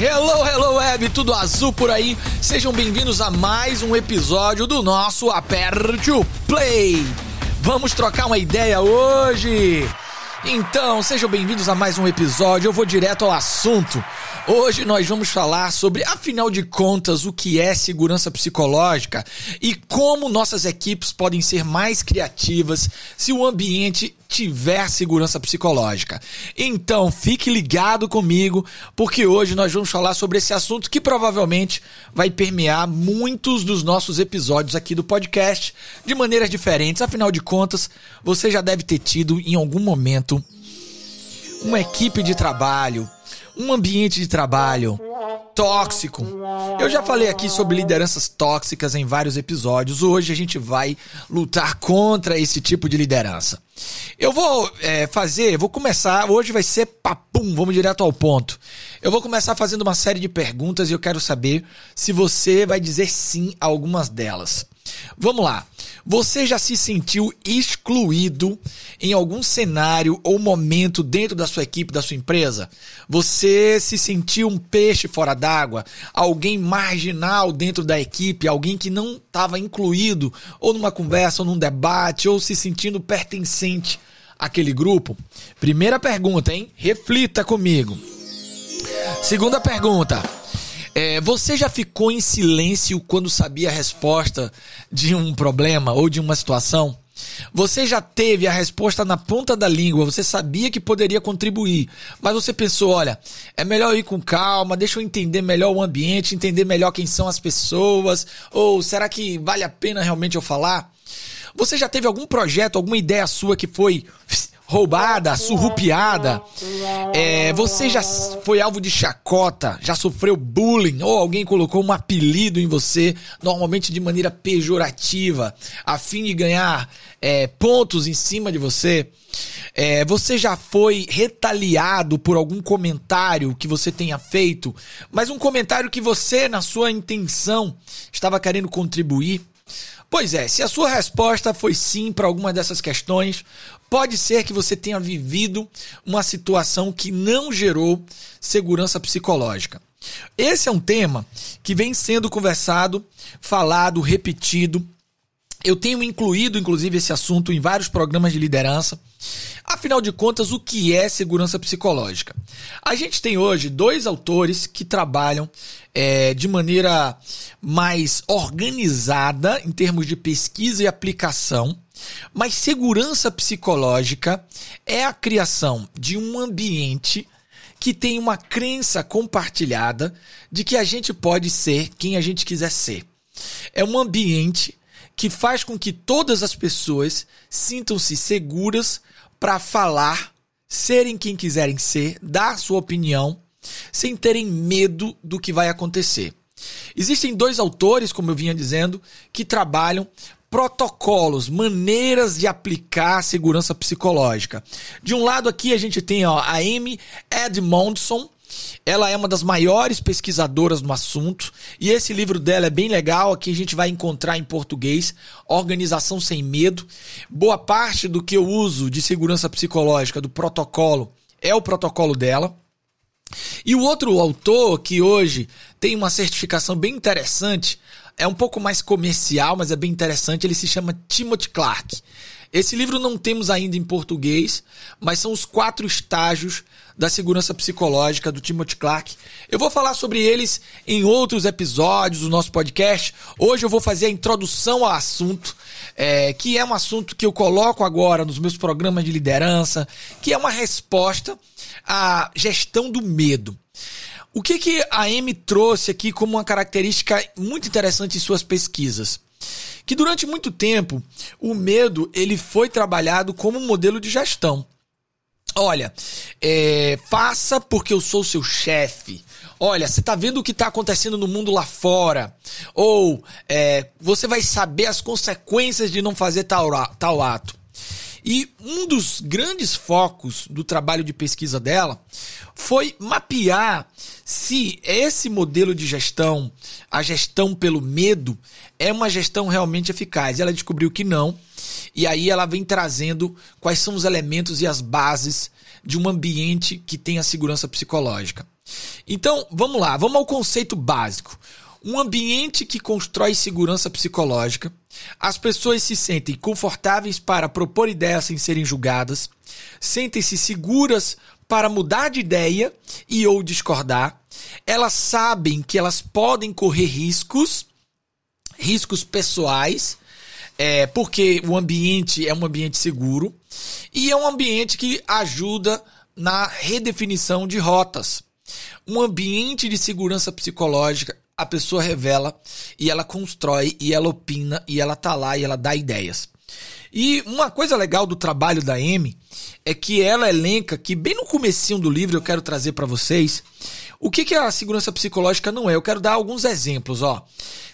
Hello, hello web, tudo azul por aí. Sejam bem-vindos a mais um episódio do nosso Aperte o Play. Vamos trocar uma ideia hoje. Então, sejam bem-vindos a mais um episódio. Eu vou direto ao assunto. Hoje nós vamos falar sobre, afinal de contas, o que é segurança psicológica e como nossas equipes podem ser mais criativas se o ambiente tiver segurança psicológica. Então, fique ligado comigo, porque hoje nós vamos falar sobre esse assunto que provavelmente vai permear muitos dos nossos episódios aqui do podcast de maneiras diferentes. Afinal de contas, você já deve ter tido em algum momento uma equipe de trabalho um ambiente de trabalho tóxico. Eu já falei aqui sobre lideranças tóxicas em vários episódios. Hoje a gente vai lutar contra esse tipo de liderança. Eu vou é, fazer, vou começar. Hoje vai ser papum, vamos direto ao ponto. Eu vou começar fazendo uma série de perguntas e eu quero saber se você vai dizer sim a algumas delas. Vamos lá. Você já se sentiu excluído em algum cenário ou momento dentro da sua equipe, da sua empresa? Você se sentiu um peixe fora d'água? Alguém marginal dentro da equipe? Alguém que não estava incluído ou numa conversa ou num debate ou se sentindo pertencente àquele grupo? Primeira pergunta, hein? Reflita comigo. Segunda pergunta. É, você já ficou em silêncio quando sabia a resposta de um problema ou de uma situação? Você já teve a resposta na ponta da língua, você sabia que poderia contribuir, mas você pensou: olha, é melhor ir com calma, deixa eu entender melhor o ambiente, entender melhor quem são as pessoas, ou será que vale a pena realmente eu falar? Você já teve algum projeto, alguma ideia sua que foi roubada, surrupiada, é, você já foi alvo de chacota, já sofreu bullying ou alguém colocou um apelido em você, normalmente de maneira pejorativa, a fim de ganhar é, pontos em cima de você. É, você já foi retaliado por algum comentário que você tenha feito, mas um comentário que você, na sua intenção, estava querendo contribuir? Pois é, se a sua resposta foi sim para alguma dessas questões, pode ser que você tenha vivido uma situação que não gerou segurança psicológica. Esse é um tema que vem sendo conversado, falado, repetido. Eu tenho incluído, inclusive, esse assunto em vários programas de liderança. Afinal de contas, o que é segurança psicológica? A gente tem hoje dois autores que trabalham é, de maneira mais organizada em termos de pesquisa e aplicação, mas segurança psicológica é a criação de um ambiente que tem uma crença compartilhada de que a gente pode ser quem a gente quiser ser. É um ambiente que faz com que todas as pessoas sintam-se seguras para falar, serem quem quiserem ser, dar sua opinião, sem terem medo do que vai acontecer. Existem dois autores, como eu vinha dizendo, que trabalham protocolos, maneiras de aplicar segurança psicológica. De um lado aqui a gente tem ó, a Amy Edmondson, ela é uma das maiores pesquisadoras no assunto e esse livro dela é bem legal. Aqui a gente vai encontrar em português Organização Sem Medo. Boa parte do que eu uso de segurança psicológica do protocolo é o protocolo dela. E o outro autor que hoje tem uma certificação bem interessante, é um pouco mais comercial, mas é bem interessante, ele se chama Timothy Clark. Esse livro não temos ainda em português, mas são os quatro estágios da segurança psicológica do Timothy Clark. Eu vou falar sobre eles em outros episódios do nosso podcast. Hoje eu vou fazer a introdução ao assunto, é, que é um assunto que eu coloco agora nos meus programas de liderança, que é uma resposta à gestão do medo. O que, que a Amy trouxe aqui como uma característica muito interessante em suas pesquisas? que durante muito tempo o medo ele foi trabalhado como um modelo de gestão. Olha, é, faça porque eu sou seu chefe. Olha, você está vendo o que está acontecendo no mundo lá fora. Ou é, você vai saber as consequências de não fazer tal, tal ato. E um dos grandes focos do trabalho de pesquisa dela foi mapear se esse modelo de gestão, a gestão pelo medo, é uma gestão realmente eficaz. Ela descobriu que não. E aí ela vem trazendo quais são os elementos e as bases de um ambiente que tenha segurança psicológica. Então, vamos lá, vamos ao conceito básico. Um ambiente que constrói segurança psicológica. As pessoas se sentem confortáveis para propor ideias sem serem julgadas, sentem-se seguras para mudar de ideia e ou discordar. Elas sabem que elas podem correr riscos, riscos pessoais, é, porque o ambiente é um ambiente seguro e é um ambiente que ajuda na redefinição de rotas. Um ambiente de segurança psicológica, a pessoa revela e ela constrói e ela opina e ela tá lá e ela dá ideias. E uma coisa legal do trabalho da Amy é que ela elenca que bem no comecinho do livro eu quero trazer para vocês o que, que a segurança psicológica não é. Eu quero dar alguns exemplos, ó.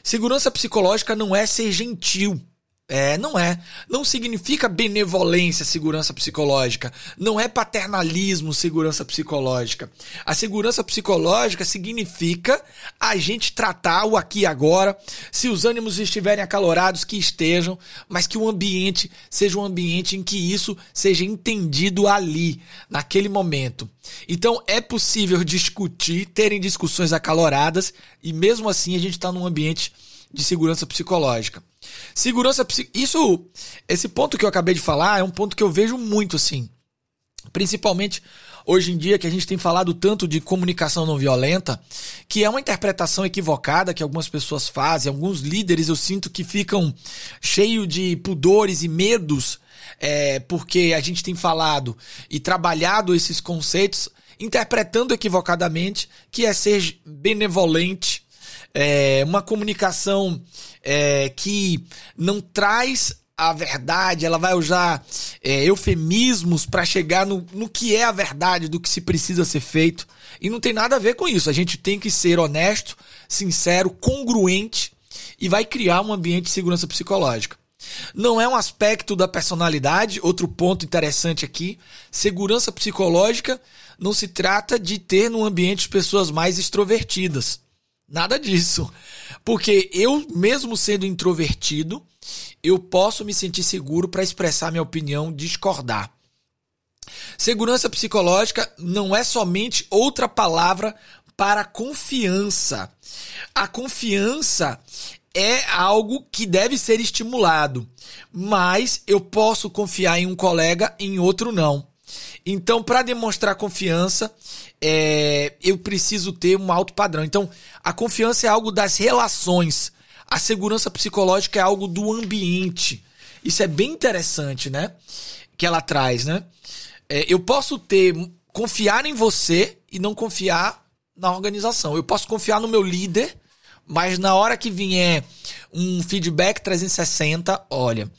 Segurança psicológica não é ser gentil. É, não é. Não significa benevolência, segurança psicológica. Não é paternalismo, segurança psicológica. A segurança psicológica significa a gente tratar o aqui e agora. Se os ânimos estiverem acalorados, que estejam, mas que o ambiente seja um ambiente em que isso seja entendido ali, naquele momento. Então é possível discutir, terem discussões acaloradas e mesmo assim a gente está num ambiente de segurança psicológica. Segurança isso esse ponto que eu acabei de falar é um ponto que eu vejo muito assim. Principalmente hoje em dia que a gente tem falado tanto de comunicação não violenta, que é uma interpretação equivocada que algumas pessoas fazem, alguns líderes eu sinto que ficam cheios de pudores e medos, é, porque a gente tem falado e trabalhado esses conceitos, interpretando equivocadamente que é ser benevolente, é, uma comunicação é, que não traz a verdade, ela vai usar é, eufemismos para chegar no, no que é a verdade do que se precisa ser feito. E não tem nada a ver com isso. A gente tem que ser honesto, sincero, congruente e vai criar um ambiente de segurança psicológica. Não é um aspecto da personalidade, outro ponto interessante aqui. Segurança psicológica não se trata de ter num ambiente pessoas mais extrovertidas. Nada disso. Porque eu, mesmo sendo introvertido, eu posso me sentir seguro para expressar minha opinião, discordar. Segurança psicológica não é somente outra palavra para confiança. A confiança é algo que deve ser estimulado, mas eu posso confiar em um colega, em outro não. Então, para demonstrar confiança, é, eu preciso ter um alto padrão. Então, a confiança é algo das relações. A segurança psicológica é algo do ambiente. Isso é bem interessante, né? Que ela traz, né? É, eu posso ter confiar em você e não confiar na organização. Eu posso confiar no meu líder, mas na hora que vier um feedback 360, olha,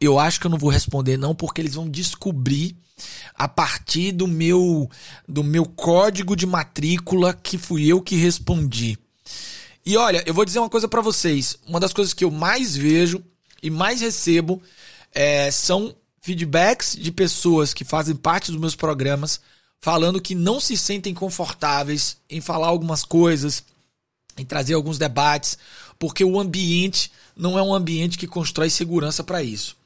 eu acho que eu não vou responder não porque eles vão descobrir a partir do meu do meu código de matrícula que fui eu que respondi. E olha, eu vou dizer uma coisa para vocês. Uma das coisas que eu mais vejo e mais recebo é, são feedbacks de pessoas que fazem parte dos meus programas falando que não se sentem confortáveis em falar algumas coisas, em trazer alguns debates, porque o ambiente não é um ambiente que constrói segurança para isso.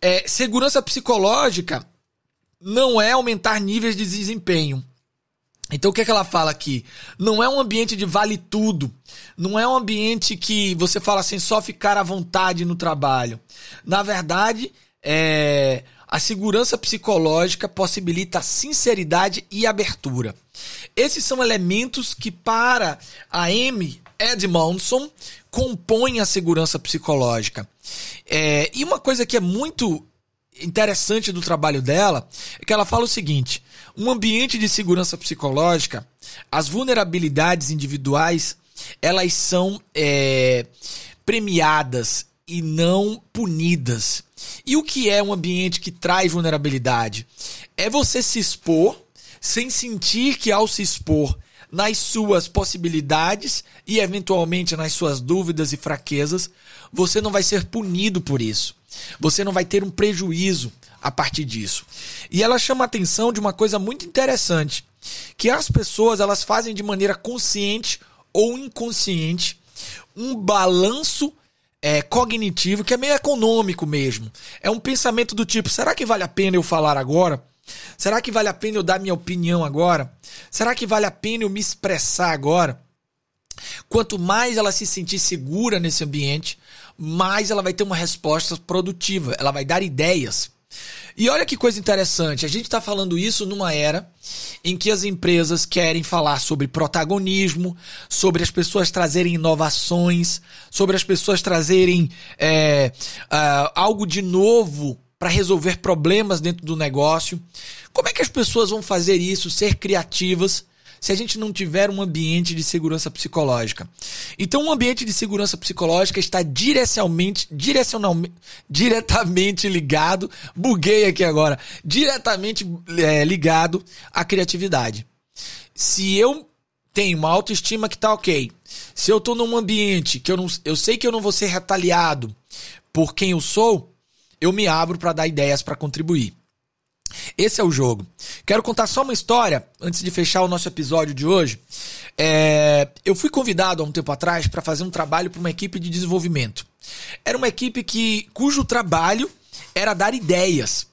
É, segurança psicológica não é aumentar níveis de desempenho. Então o que, é que ela fala aqui? Não é um ambiente de vale tudo. Não é um ambiente que você fala assim, só ficar à vontade no trabalho. Na verdade, é, a segurança psicológica possibilita sinceridade e abertura. Esses são elementos que, para a M. Edmondson, compõem a segurança psicológica. É, e uma coisa que é muito interessante do trabalho dela é que ela fala o seguinte: um ambiente de segurança psicológica, as vulnerabilidades individuais, elas são é, premiadas e não punidas. E o que é um ambiente que traz vulnerabilidade? É você se expor sem sentir que ao se expor nas suas possibilidades e eventualmente nas suas dúvidas e fraquezas, você não vai ser punido por isso. Você não vai ter um prejuízo a partir disso. E ela chama a atenção de uma coisa muito interessante, que as pessoas elas fazem de maneira consciente ou inconsciente um balanço é, cognitivo que é meio econômico mesmo. É um pensamento do tipo: será que vale a pena eu falar agora? Será que vale a pena eu dar minha opinião agora? Será que vale a pena eu me expressar agora? Quanto mais ela se sentir segura nesse ambiente, mais ela vai ter uma resposta produtiva, ela vai dar ideias. E olha que coisa interessante, a gente está falando isso numa era em que as empresas querem falar sobre protagonismo, sobre as pessoas trazerem inovações, sobre as pessoas trazerem é, uh, algo de novo para resolver problemas dentro do negócio. Como é que as pessoas vão fazer isso, ser criativas, se a gente não tiver um ambiente de segurança psicológica. Então, um ambiente de segurança psicológica está direcionalmente, direcionalmente, diretamente ligado, buguei aqui agora, diretamente é, ligado à criatividade. Se eu tenho uma autoestima que está ok, se eu estou num ambiente que eu, não, eu sei que eu não vou ser retaliado por quem eu sou, eu me abro para dar ideias para contribuir. Esse é o jogo. Quero contar só uma história antes de fechar o nosso episódio de hoje. É, eu fui convidado há um tempo atrás para fazer um trabalho para uma equipe de desenvolvimento. Era uma equipe que cujo trabalho era dar ideias.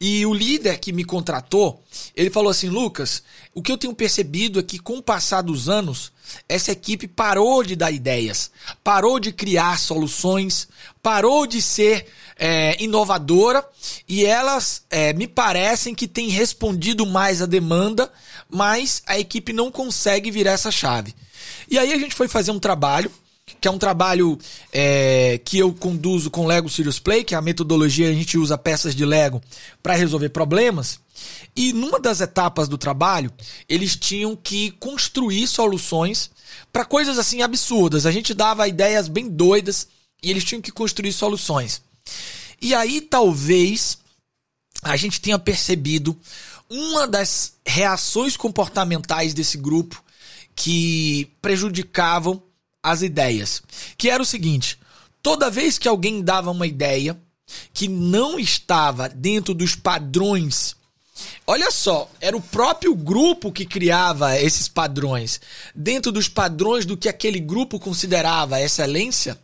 E o líder que me contratou, ele falou assim: Lucas, o que eu tenho percebido é que com o passar dos anos, essa equipe parou de dar ideias, parou de criar soluções, parou de ser é, inovadora e elas é, me parecem que têm respondido mais a demanda, mas a equipe não consegue virar essa chave. E aí a gente foi fazer um trabalho que é um trabalho é, que eu conduzo com Lego Serious Play, que é a metodologia a gente usa peças de Lego para resolver problemas. E numa das etapas do trabalho, eles tinham que construir soluções para coisas assim absurdas. A gente dava ideias bem doidas e eles tinham que construir soluções. E aí talvez a gente tenha percebido uma das reações comportamentais desse grupo que prejudicavam as ideias, que era o seguinte: toda vez que alguém dava uma ideia que não estava dentro dos padrões Olha só, era o próprio grupo que criava esses padrões. Dentro dos padrões do que aquele grupo considerava excelência,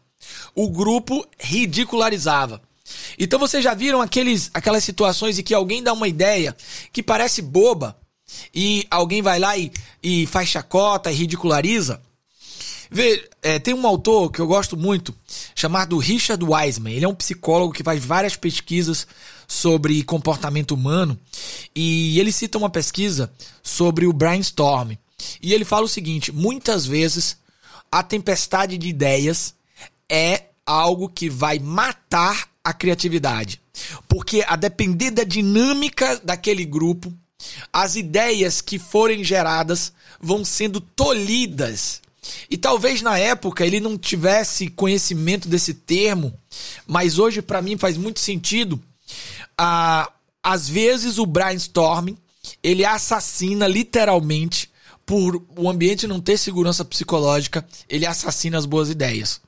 o grupo ridicularizava. Então vocês já viram aqueles, aquelas situações em que alguém dá uma ideia que parece boba e alguém vai lá e, e faz chacota e ridiculariza? É, tem um autor que eu gosto muito, chamado Richard Wiseman. Ele é um psicólogo que faz várias pesquisas sobre comportamento humano e ele cita uma pesquisa sobre o brainstorm. E ele fala o seguinte: muitas vezes a tempestade de ideias é algo que vai matar a criatividade. Porque a depender da dinâmica daquele grupo, as ideias que forem geradas vão sendo tolhidas. E talvez na época ele não tivesse conhecimento desse termo, mas hoje para mim faz muito sentido. Ah, às vezes o brainstorming ele assassina literalmente por o ambiente não ter segurança psicológica, ele assassina as boas ideias.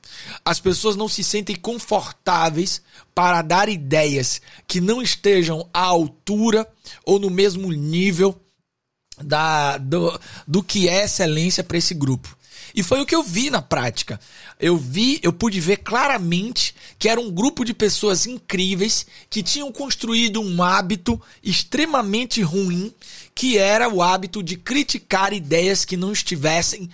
As pessoas não se sentem confortáveis para dar ideias que não estejam à altura ou no mesmo nível da, do, do que é excelência para esse grupo. E foi o que eu vi na prática. Eu vi, eu pude ver claramente que era um grupo de pessoas incríveis que tinham construído um hábito extremamente ruim, que era o hábito de criticar ideias que não estivessem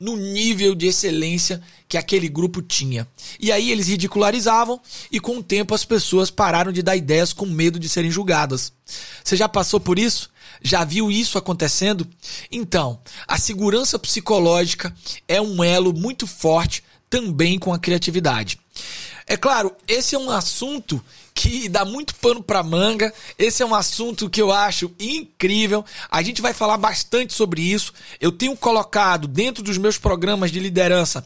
no nível de excelência que aquele grupo tinha. E aí eles ridicularizavam e com o tempo as pessoas pararam de dar ideias com medo de serem julgadas. Você já passou por isso? Já viu isso acontecendo? Então, a segurança psicológica é um elo muito forte também com a criatividade. É claro, esse é um assunto que dá muito pano para manga. Esse é um assunto que eu acho incrível. A gente vai falar bastante sobre isso. Eu tenho colocado dentro dos meus programas de liderança,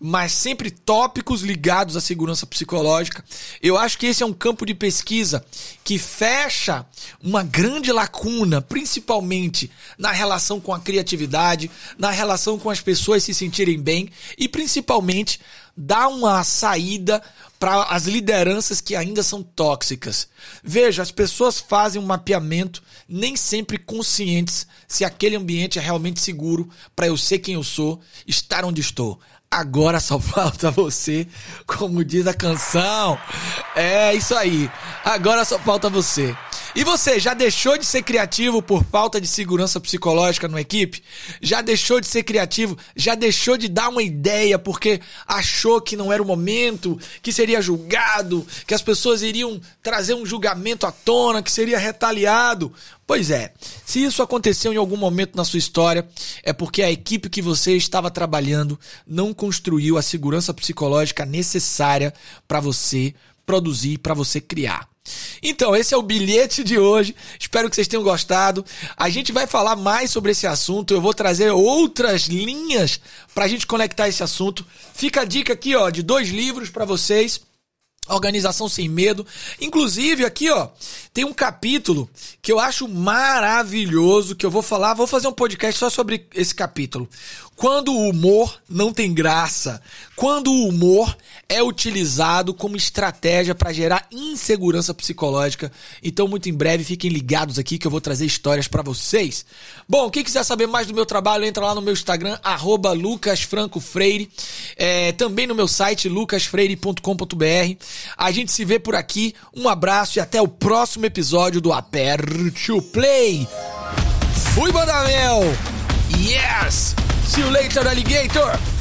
mas sempre tópicos ligados à segurança psicológica. Eu acho que esse é um campo de pesquisa que fecha uma grande lacuna, principalmente na relação com a criatividade, na relação com as pessoas se sentirem bem e principalmente dá uma saída para as lideranças que ainda são tóxicas. Veja, as pessoas fazem um mapeamento nem sempre conscientes se aquele ambiente é realmente seguro para eu ser quem eu sou, estar onde estou. Agora só falta você, como diz a canção. É isso aí. Agora só falta você. E você já deixou de ser criativo por falta de segurança psicológica numa equipe? Já deixou de ser criativo? Já deixou de dar uma ideia porque achou que não era o momento, que seria julgado, que as pessoas iriam trazer um julgamento à tona, que seria retaliado? Pois é, se isso aconteceu em algum momento na sua história, é porque a equipe que você estava trabalhando não construiu a segurança psicológica necessária para você produzir, para você criar. Então, esse é o bilhete de hoje. Espero que vocês tenham gostado. A gente vai falar mais sobre esse assunto. Eu vou trazer outras linhas para a gente conectar esse assunto. Fica a dica aqui, ó, de dois livros para vocês. Organização Sem Medo. Inclusive, aqui, ó, tem um capítulo que eu acho maravilhoso, que eu vou falar, vou fazer um podcast só sobre esse capítulo. Quando o humor não tem graça, quando o humor é utilizado como estratégia para gerar insegurança psicológica. Então, muito em breve, fiquem ligados aqui que eu vou trazer histórias para vocês. Bom, quem quiser saber mais do meu trabalho, entra lá no meu Instagram, lucasfrancofreire. É, também no meu site, lucasfreire.com.br. A gente se vê por aqui. Um abraço e até o próximo episódio do Aperte o Play. Fui, Bandamel! Yes! See you later, alligator!